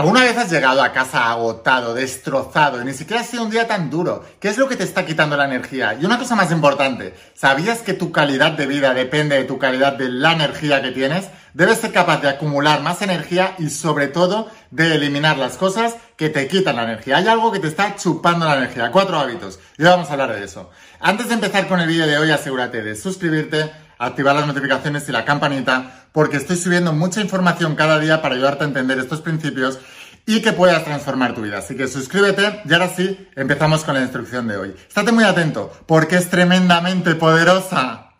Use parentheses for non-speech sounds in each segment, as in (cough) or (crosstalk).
¿Alguna vez has llegado a casa agotado, destrozado y ni siquiera ha sido un día tan duro? ¿Qué es lo que te está quitando la energía? Y una cosa más importante, ¿sabías que tu calidad de vida depende de tu calidad de la energía que tienes? Debes ser capaz de acumular más energía y sobre todo de eliminar las cosas que te quitan la energía. Hay algo que te está chupando la energía. Cuatro hábitos. Y hoy vamos a hablar de eso. Antes de empezar con el vídeo de hoy, asegúrate de suscribirte, activar las notificaciones y la campanita, porque estoy subiendo mucha información cada día para ayudarte a entender estos principios y que puedas transformar tu vida. Así que suscríbete y ahora sí, empezamos con la instrucción de hoy. Estate muy atento, porque es tremendamente poderosa.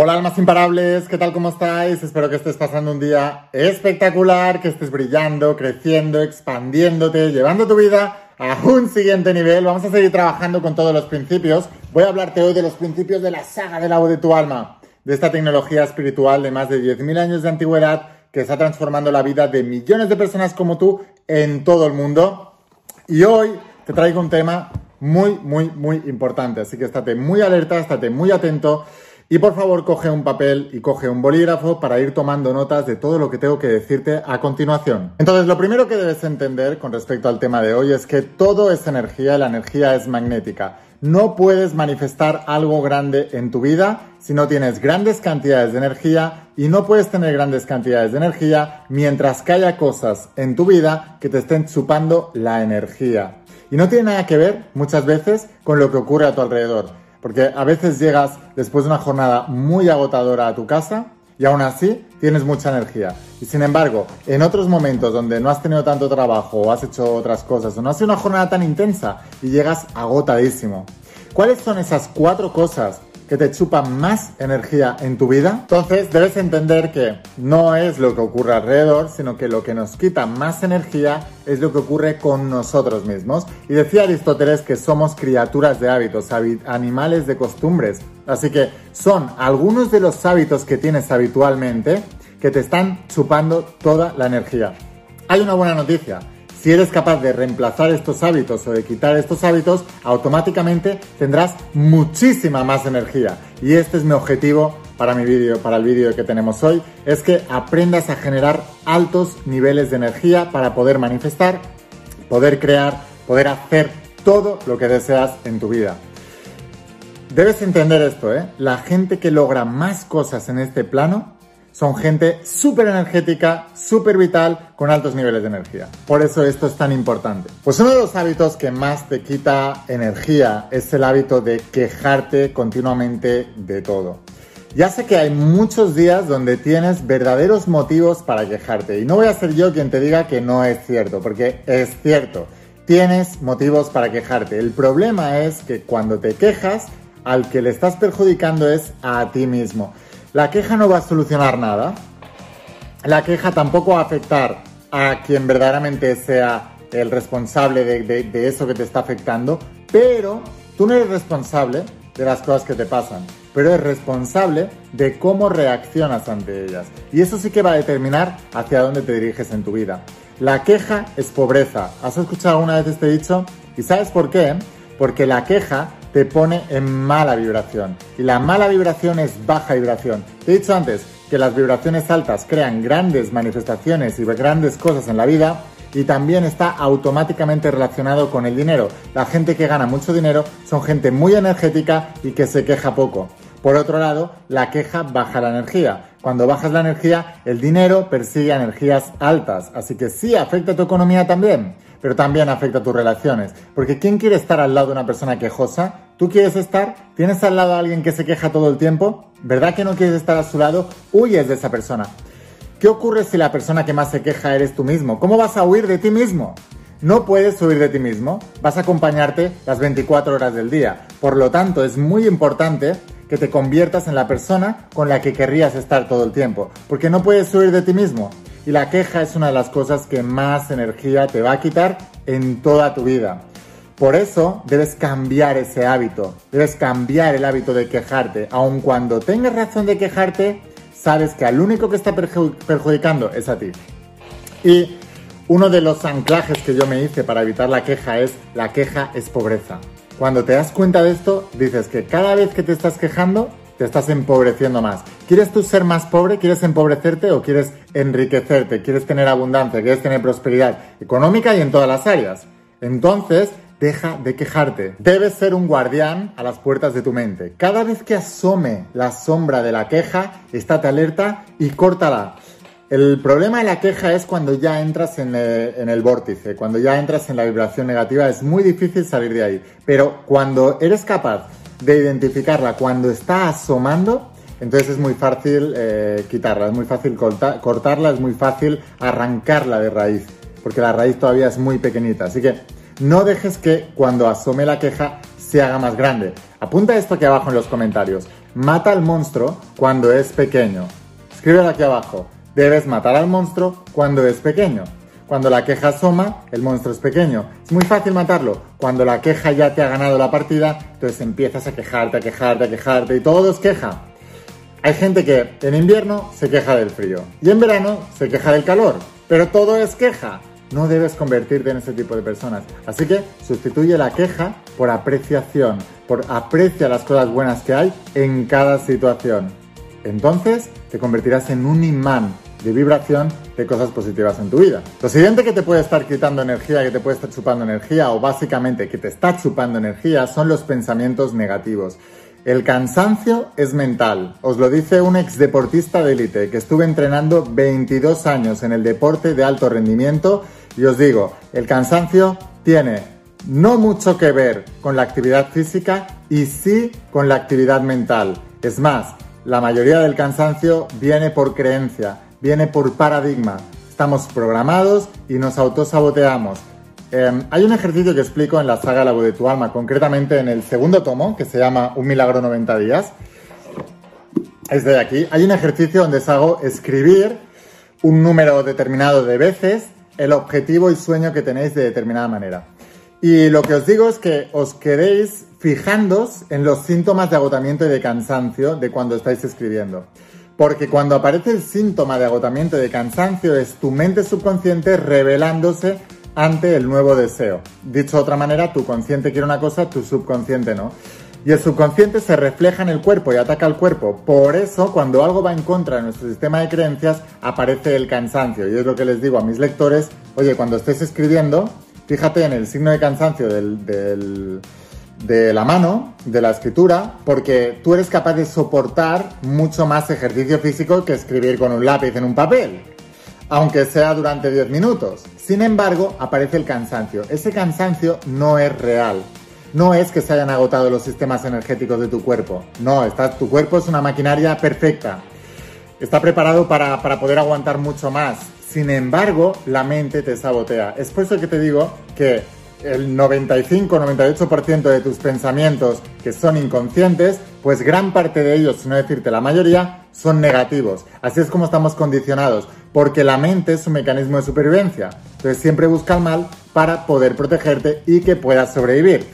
Hola almas imparables, ¿qué tal? ¿Cómo estáis? Espero que estés pasando un día espectacular, que estés brillando, creciendo, expandiéndote, llevando tu vida a un siguiente nivel. Vamos a seguir trabajando con todos los principios. Voy a hablarte hoy de los principios de la saga de la voz de tu alma, de esta tecnología espiritual de más de 10.000 años de antigüedad que está transformando la vida de millones de personas como tú en todo el mundo. Y hoy te traigo un tema muy, muy, muy importante. Así que estate muy alerta, estate muy atento. Y por favor, coge un papel y coge un bolígrafo para ir tomando notas de todo lo que tengo que decirte a continuación. Entonces, lo primero que debes entender con respecto al tema de hoy es que todo es energía y la energía es magnética. No puedes manifestar algo grande en tu vida si no tienes grandes cantidades de energía y no puedes tener grandes cantidades de energía mientras que haya cosas en tu vida que te estén chupando la energía. Y no tiene nada que ver muchas veces con lo que ocurre a tu alrededor. Porque a veces llegas después de una jornada muy agotadora a tu casa y aún así tienes mucha energía. Y sin embargo, en otros momentos donde no has tenido tanto trabajo o has hecho otras cosas o no ha sido una jornada tan intensa y llegas agotadísimo. ¿Cuáles son esas cuatro cosas que te chupa más energía en tu vida, entonces debes entender que no es lo que ocurre alrededor, sino que lo que nos quita más energía es lo que ocurre con nosotros mismos. Y decía Aristóteles que somos criaturas de hábitos, animales de costumbres. Así que son algunos de los hábitos que tienes habitualmente que te están chupando toda la energía. Hay una buena noticia si eres capaz de reemplazar estos hábitos o de quitar estos hábitos, automáticamente tendrás muchísima más energía. Y este es mi objetivo para mi vídeo, para el vídeo que tenemos hoy, es que aprendas a generar altos niveles de energía para poder manifestar, poder crear, poder hacer todo lo que deseas en tu vida. Debes entender esto, ¿eh? La gente que logra más cosas en este plano son gente súper energética, súper vital, con altos niveles de energía. Por eso esto es tan importante. Pues uno de los hábitos que más te quita energía es el hábito de quejarte continuamente de todo. Ya sé que hay muchos días donde tienes verdaderos motivos para quejarte y no voy a ser yo quien te diga que no es cierto, porque es cierto. Tienes motivos para quejarte. El problema es que cuando te quejas, al que le estás perjudicando es a ti mismo. La queja no va a solucionar nada. La queja tampoco va a afectar a quien verdaderamente sea el responsable de, eso que te está afectando, pero tú no eres responsable de las cosas que te pasan, pero eres responsable de cómo reaccionas ante ellas. Y eso sí que va a determinar hacia dónde te diriges en tu vida. La queja es pobreza. ¿Has escuchado alguna vez este dicho? ¿Y sabes por qué? Porque la queja te pone en mala vibración. Y la mala vibración es baja vibración. Te he dicho antes que las vibraciones altas crean grandes manifestaciones y grandes cosas en la vida y también está automáticamente relacionado con el dinero. La gente que gana mucho dinero son gente muy energética y que se queja poco. Por otro lado, la queja baja la energía. Cuando bajas la energía, el dinero persigue energías altas, así que sí afecta a tu economía también pero también afecta a tus relaciones. Porque ¿quién quiere estar al lado de una persona quejosa? ¿Tú quieres estar? ¿Tienes al lado a alguien que se queja todo el tiempo? ¿Verdad que no quieres estar a su lado? Huyes de esa persona. ¿Qué ocurre si la persona que más se queja eres tú mismo? ¿Cómo vas a huir de ti mismo? No puedes huir de ti mismo, vas a acompañarte las 24 horas del día. Por lo tanto, es muy importante que te conviertas en la persona con la que querrías estar todo el tiempo, porque no puedes huir de ti mismo. Y la queja es una de las cosas que más energía te va a quitar en toda tu vida. Por eso debes cambiar ese hábito, debes cambiar el hábito de quejarte. Aun cuando tengas razón de quejarte, sabes que al único que está perjudicando es a ti. Y uno de los anclajes que yo me hice para evitar la queja es la queja es pobreza. Cuando te das cuenta de esto, dices que cada vez que te estás quejando, te estás empobreciendo más. ¿Quieres tú ser más pobre? ¿Quieres empobrecerte o quieres enriquecerte? ¿Quieres tener abundancia? ¿Quieres tener prosperidad económica y en todas las áreas? Entonces, deja de quejarte. Debes ser un guardián a las puertas de tu mente. Cada vez que asome la sombra de la queja, estate alerta y córtala. El problema de la queja es cuando ya entras en el, en el, vórtice, cuando ya entras en la vibración negativa, es muy difícil salir de ahí. Pero cuando eres capaz de identificarla, cuando está asomando, entonces es muy fácil eh, quitarla, es muy fácil cortarla, es muy fácil arrancarla de raíz, porque la raíz todavía es muy pequeñita. Así que no dejes que cuando asome la queja se haga más grande. Apunta esto aquí abajo en los comentarios. Mata al monstruo cuando es pequeño. Escríbelo aquí abajo. Debes matar al monstruo cuando es pequeño. Cuando la queja asoma, el monstruo es pequeño. Es muy fácil matarlo. Cuando la queja ya te ha ganado la partida, entonces empiezas a quejarte, a quejarte, a quejarte y todo es queja. Hay gente que en invierno se queja del frío y en verano se queja del calor, pero todo es queja. No debes convertirte en ese tipo de personas. Así que sustituye la queja por apreciación, por aprecia las cosas buenas que hay en cada situación. Entonces te convertirás en un imán de vibración de cosas positivas en tu vida. Lo siguiente que te puede estar quitando energía, que te puede estar chupando energía o básicamente que te está chupando energía son los pensamientos negativos. El cansancio es mental. Os lo dice un ex deportista de élite que estuve entrenando 22 años en el deporte de alto rendimiento y os digo, el cansancio tiene no mucho que ver con la actividad física y sí con la actividad mental. Es más, la mayoría del cansancio viene por creencia, viene por paradigma. Estamos programados y nos autosaboteamos. Em, hay un ejercicio que explico en la saga La voz de tu alma, concretamente en el segundo tomo, que se llama Un milagro 90 días. Es de aquí. Hay un ejercicio donde os hago escribir un número determinado de veces el objetivo y sueño que tenéis de determinada manera. Y lo que os digo es que os quedéis fijándos en los síntomas de agotamiento y de cansancio de cuando estáis escribiendo. Porque cuando aparece el síntoma de agotamiento y de cansancio es tu mente subconsciente revelándose ante el nuevo deseo. Dicho de otra manera, tu consciente quiere una cosa, tu subconsciente no. Y el subconsciente se refleja en el cuerpo y ataca al cuerpo. Por eso, cuando algo va en contra de nuestro sistema de creencias, aparece el cansancio. Y es lo que les digo a mis lectores, oye, cuando estés escribiendo, fíjate en el signo de cansancio de la mano, de la escritura, porque tú eres capaz de soportar mucho más ejercicio físico que escribir con un lápiz en un papel aunque sea durante 10 minutos. Sin embargo, aparece el cansancio. Ese cansancio no es real. No es que se hayan agotado los sistemas energéticos de tu cuerpo. No, tu cuerpo es una maquinaria perfecta. Está preparado para, para poder aguantar mucho más. Sin embargo, la mente te sabotea. Es por eso que te digo que el 95-98% de tus pensamientos que son inconscientes, pues gran parte de ellos, si no decirte la mayoría, son negativos. Así es como estamos condicionados, porque la mente es un mecanismo de supervivencia. Entonces siempre busca el mal para poder protegerte y que puedas sobrevivir.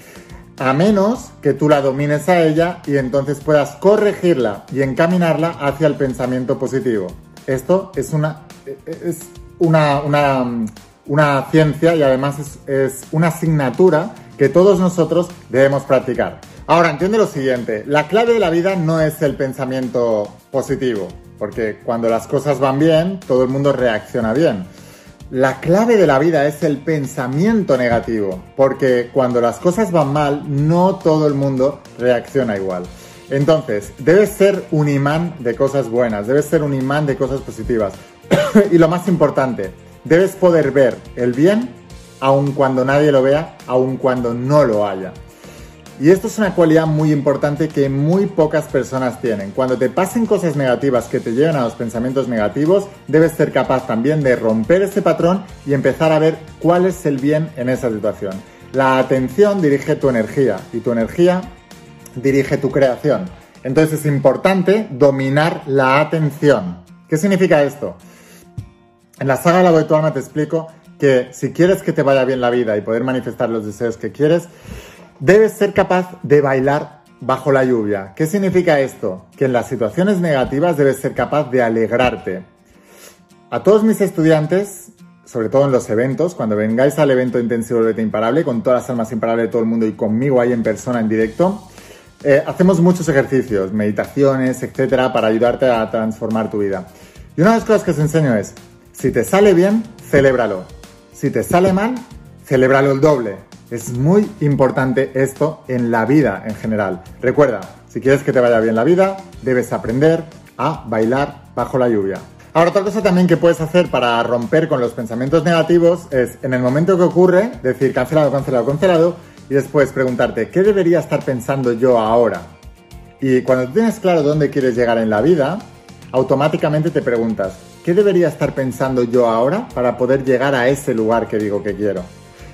A menos que tú la domines a ella y entonces puedas corregirla y encaminarla hacia el pensamiento positivo. Esto es una, es una, una ciencia y además es, una asignatura que todos nosotros debemos practicar. Ahora, entiende lo siguiente, la clave de la vida no es el pensamiento positivo, porque cuando las cosas van bien, todo el mundo reacciona bien. La clave de la vida es el pensamiento negativo, porque cuando las cosas van mal, no todo el mundo reacciona igual. Entonces, debes ser un imán de cosas buenas, debes ser un imán de cosas positivas. (coughs) y lo más importante, Debes poder ver el bien aun cuando nadie lo vea, aun cuando no lo haya. Y esto es una cualidad muy importante que muy pocas personas tienen. Cuando te pasen cosas negativas que te lleven a los pensamientos negativos, debes ser capaz también de romper ese patrón y empezar a ver cuál es el bien en esa situación. La atención dirige tu energía y tu energía dirige tu creación. Entonces es importante dominar la atención. ¿Qué significa esto? En la saga La Alma te explico que si quieres que te vaya bien la vida y poder manifestar los deseos que quieres, debes ser capaz de bailar bajo la lluvia. ¿Qué significa esto? Que en las situaciones negativas debes ser capaz de alegrarte. A todos mis estudiantes, sobre todo en los eventos, cuando vengáis al evento intensivo Vete Imparable, con todas las almas imparables de todo el mundo y conmigo ahí en persona, en directo, eh, hacemos muchos ejercicios, meditaciones, etcétera, para ayudarte a transformar tu vida. Y una de las cosas que os enseño es, si te sale bien, celébralo. Si te sale mal, celébralo el doble. Es muy importante esto en la vida en general. Recuerda, si quieres que te vaya bien la vida, debes aprender a bailar bajo la lluvia. Ahora, otra cosa también que puedes hacer para romper con los pensamientos negativos es, en el momento que ocurre, decir cancelado, cancelado, cancelado, y después preguntarte, ¿qué debería estar pensando yo ahora? Y cuando tienes claro dónde quieres llegar en la vida, automáticamente te preguntas, ¿qué debería estar pensando yo ahora para poder llegar a ese lugar que digo que quiero?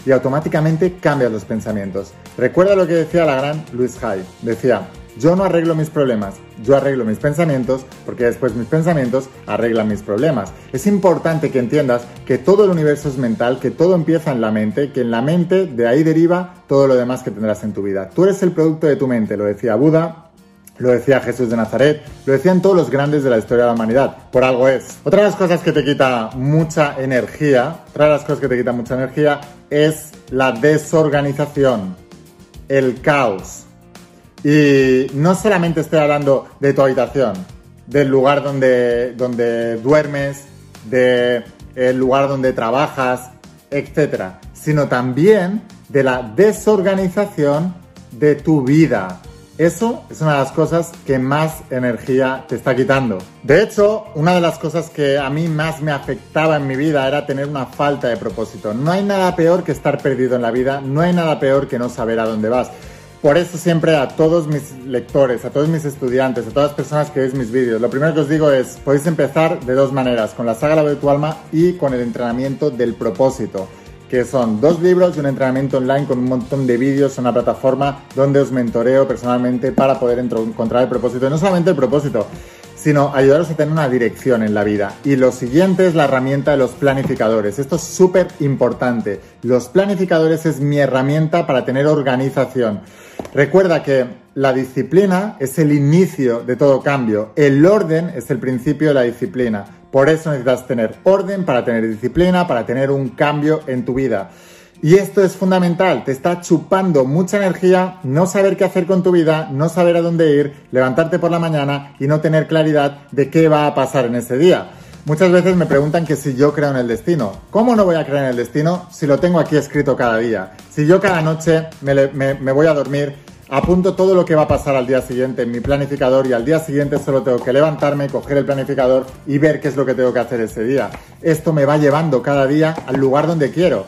Y automáticamente cambias los pensamientos. Recuerda lo que decía la gran Luis Hay. Decía, yo no arreglo mis problemas, yo arreglo mis pensamientos porque después mis pensamientos arreglan mis problemas. Es importante que entiendas que todo el universo es mental, que todo empieza en la mente, que en la mente de ahí deriva todo lo demás que tendrás en tu vida. Tú eres el producto de tu mente, lo decía Buda, lo decía Jesús de Nazaret, lo decían todos los grandes de la historia de la humanidad. Por algo es. Otra de las cosas que te quita mucha energía, otra de las cosas que te quita mucha energía es la desorganización, el caos. Y no solamente estoy hablando de tu habitación, del lugar donde, donde duermes, del lugar donde trabajas, etc. Sino también de la desorganización de tu vida, eso es una de las cosas que más energía te está quitando. De hecho, una de las cosas que a mí más me afectaba en mi vida era tener una falta de propósito. No hay nada peor que estar perdido en la vida, no hay nada peor que no saber a dónde vas. Por eso siempre a todos mis lectores, a todos mis estudiantes, a todas las personas que veis mis vídeos, lo primero que os digo es, podéis empezar de dos maneras, con la saga de tu alma y con el entrenamiento del propósito que son dos libros y un entrenamiento online con un montón de vídeos en una plataforma donde os mentoreo personalmente para poder encontrar el propósito. Y no solamente el propósito, sino ayudaros a tener una dirección en la vida. Y lo siguiente es la herramienta de los planificadores. Esto es súper importante. Los planificadores es mi herramienta para tener organización. Recuerda que la disciplina es el inicio de todo cambio. El orden es el principio de la disciplina. Por eso necesitas tener orden para tener disciplina, para tener un cambio en tu vida. Y esto es fundamental, te está chupando mucha energía no saber qué hacer con tu vida, no saber a dónde ir, levantarte por la mañana y no tener claridad de qué va a pasar en ese día. Muchas veces me preguntan que si yo creo en el destino. ¿Cómo no voy a creer en el destino si lo tengo aquí escrito cada día? Si yo cada noche me, me voy a dormir apunto todo lo que va a pasar al día siguiente en mi planificador y al día siguiente solo tengo que levantarme, coger el planificador y ver qué es lo que tengo que hacer ese día. Esto me va llevando cada día al lugar donde quiero.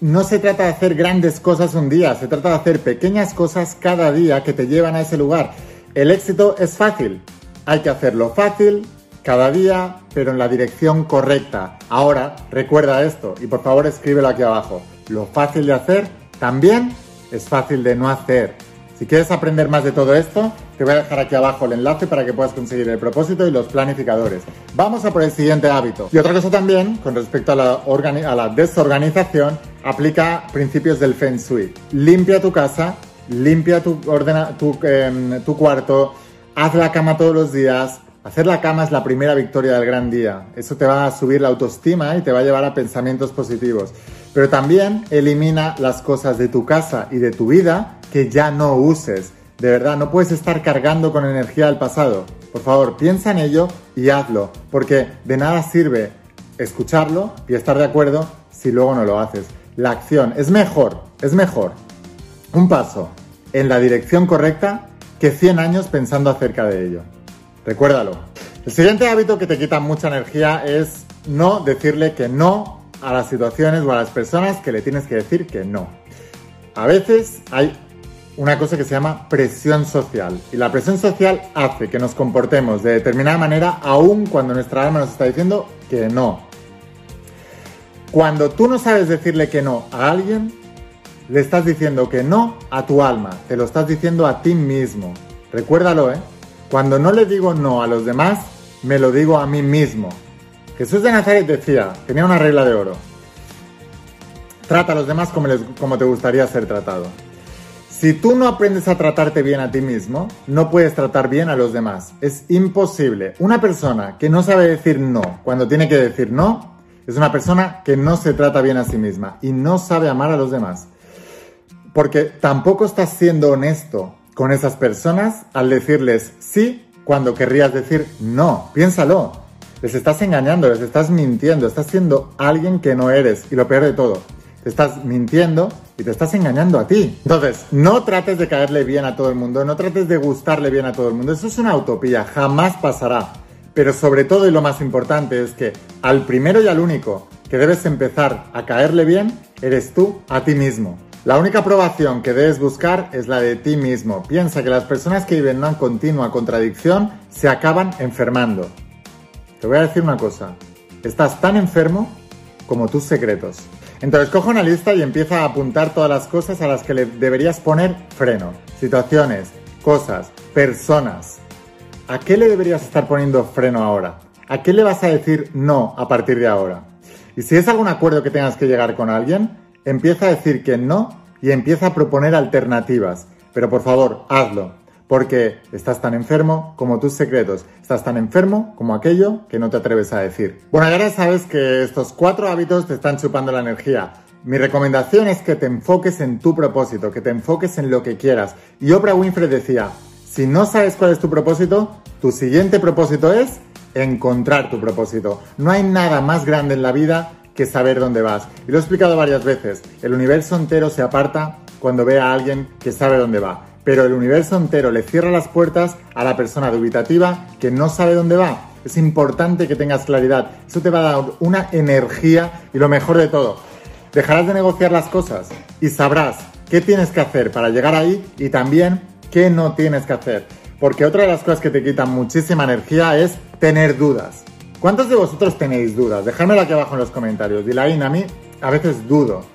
No se trata de hacer grandes cosas un día, se trata de hacer pequeñas cosas cada día que te llevan a ese lugar. El éxito es fácil, hay que hacerlo fácil cada día, pero en la dirección correcta. Ahora, recuerda esto y por favor escríbelo aquí abajo. Lo fácil de hacer también es fácil de no hacer. Si quieres aprender más de todo esto, te voy a dejar aquí abajo el enlace para que puedas conseguir el propósito y los planificadores. Vamos a por el siguiente hábito. Y otra cosa también, con respecto a la, desorganización, aplica principios del Feng Shui. Limpia tu casa, limpia tu, ordena, em, tu cuarto, haz la cama todos los días, Hacer la cama es la primera victoria del gran día. Eso te va a subir la autoestima y te va a llevar a pensamientos positivos. Pero también elimina las cosas de tu casa y de tu vida que ya no uses. De verdad, no puedes estar cargando con energía del pasado. Por favor, piensa en ello y hazlo, porque de nada sirve escucharlo y estar de acuerdo si luego no lo haces. La acción es mejor, es mejor un paso en la dirección correcta que 100 años pensando acerca de ello. Recuérdalo. El siguiente hábito que te quita mucha energía es no decirle que no a las situaciones o a las personas que le tienes que decir que no. A veces hay una cosa que se llama presión social y la presión social hace que nos comportemos de determinada manera aun cuando nuestra alma nos está diciendo que no. Cuando tú no sabes decirle que no a alguien, le estás diciendo que no a tu alma, te lo estás diciendo a ti mismo. Recuérdalo, ¿eh? Cuando no le digo no a los demás, me lo digo a mí mismo. Jesús de Nazaret decía, tenía una regla de oro. Trata a los demás como, te gustaría ser tratado. Si tú no aprendes a tratarte bien a ti mismo, no puedes tratar bien a los demás. Es imposible. Una persona que no sabe decir no cuando tiene que decir no, es una persona que no se trata bien a sí misma y no sabe amar a los demás. Porque tampoco estás siendo honesto con esas personas al decirles sí cuando querrías decir no. Piénsalo. Les estás engañando, les estás mintiendo, estás siendo alguien que no eres. Y lo peor de todo, te estás mintiendo y te estás engañando a ti. Entonces, no trates de caerle bien a todo el mundo, no trates de gustarle bien a todo el mundo. Eso es una utopía, jamás pasará. Pero sobre todo y lo más importante es que al primero y al único que debes empezar a caerle bien eres tú a ti mismo. La única aprobación que debes buscar es la de ti mismo. Piensa que las personas que viven una continua contradicción se acaban enfermando. Te voy a decir una cosa. Estás tan enfermo como tus secretos. Entonces coge una lista y empieza a apuntar todas las cosas a las que le deberías poner freno. Situaciones, cosas, personas. ¿A qué le deberías estar poniendo freno ahora? ¿A qué le vas a decir no a partir de ahora? Y si es algún acuerdo que tengas que llegar con alguien, empieza a decir que no y empieza a proponer alternativas. Pero por favor, hazlo porque estás tan enfermo como tus secretos, estás tan enfermo como aquello que no te atreves a decir. Bueno, ahora sabes que estos cuatro hábitos te están chupando la energía. Mi recomendación es que te enfoques en tu propósito, que te enfoques en lo que quieras. Y Oprah Winfrey decía, si no sabes cuál es tu propósito, tu siguiente propósito es encontrar tu propósito. No hay nada más grande en la vida que saber dónde vas. Y lo he explicado varias veces, el universo entero se aparta cuando ve a alguien que sabe dónde va pero el universo entero le cierra las puertas a la persona dubitativa que no sabe dónde va. Es importante que tengas claridad. Eso te va a dar una energía y lo mejor de todo, dejarás de negociar las cosas y sabrás qué tienes que hacer para llegar ahí y también qué no tienes que hacer. Porque otra de las cosas que te quitan muchísima energía es tener dudas. ¿Cuántos de vosotros tenéis dudas? Dejadmelo aquí abajo en los comentarios. Dilaín, a mí a veces dudo.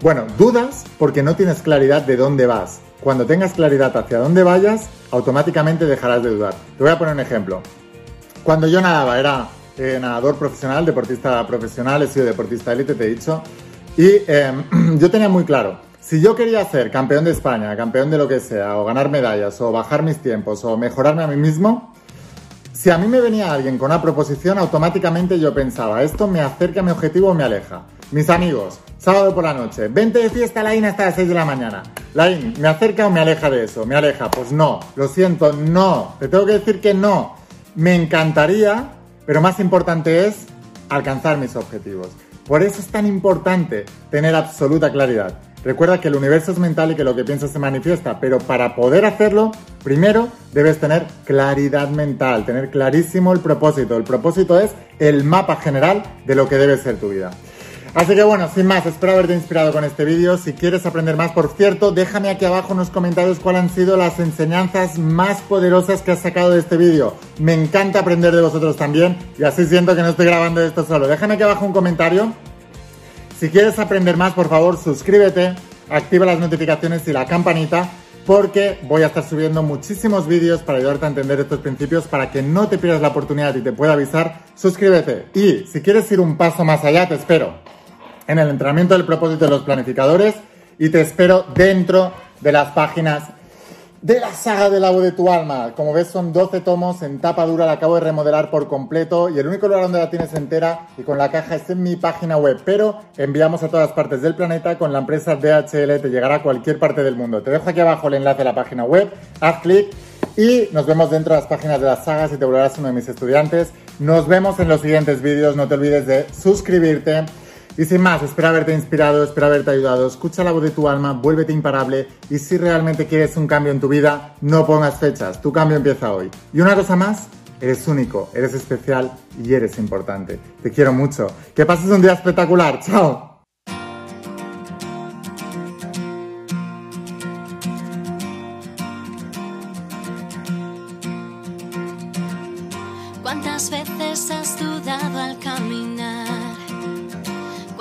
Bueno, dudas porque no tienes claridad de dónde vas. Cuando tengas claridad hacia dónde vayas, automáticamente dejarás de dudar. Te voy a poner un ejemplo. Cuando yo nadaba, era eh, nadador profesional, deportista profesional, he sido deportista élite, te he dicho, y em, (clears throat) yo tenía muy claro, si yo quería ser campeón de España, campeón de lo que sea, o ganar medallas, o bajar mis tiempos, o mejorarme a mí mismo, si a mí me venía alguien con una proposición, automáticamente yo pensaba, esto me acerca a mi objetivo o me aleja. Mis amigos, sábado por la noche, vente de fiesta Lain hasta las 6 de la mañana. Lain, ¿me acerca o me aleja de eso? Me aleja. Pues no, lo siento, no. Te tengo que decir que no. Me encantaría, pero más importante es alcanzar mis objetivos. Por eso es tan importante tener absoluta claridad. Recuerda que el universo es mental y que lo que piensas se manifiesta, pero para poder hacerlo, primero debes tener claridad mental, tener clarísimo el propósito. El propósito es el mapa general de lo que debe ser tu vida. Así que bueno, sin más, espero haberte inspirado con este vídeo. Si quieres aprender más, por cierto, déjame aquí abajo en los comentarios cuáles han sido las enseñanzas más poderosas que has sacado de este vídeo. Me encanta aprender de vosotros también y así siento que no estoy grabando esto solo. Déjame aquí abajo un comentario. Si quieres aprender más, por favor, suscríbete, activa las notificaciones y la campanita porque voy a estar subiendo muchísimos vídeos para ayudarte a entender estos principios para que no te pierdas la oportunidad y te pueda avisar. Suscríbete y si quieres ir un paso más allá, te espero en el entrenamiento del propósito de los planificadores y te espero dentro de las páginas de la saga del agua de tu alma. Como ves, son 12 tomos en tapa dura, la acabo de remodelar por completo y el único lugar donde la tienes entera y con la caja es en mi página web, pero enviamos a todas partes del planeta con la empresa DHL, te llegará a cualquier parte del mundo. Te dejo aquí abajo el enlace a la página web, haz clic y nos vemos dentro de las páginas de las sagas y te volverás uno de mis estudiantes. Nos vemos en los siguientes vídeos, no te olvides de suscribirte y sin más, espero haberte inspirado, espero haberte ayudado. Escucha la voz de tu alma, vuélvete imparable y si realmente quieres un cambio en tu vida, no pongas fechas, tu cambio empieza hoy. Y una cosa más, eres único, eres especial y eres importante. Te quiero mucho. Que pases un día espectacular. Chao. ¿Cuántas veces has dudado al caminar?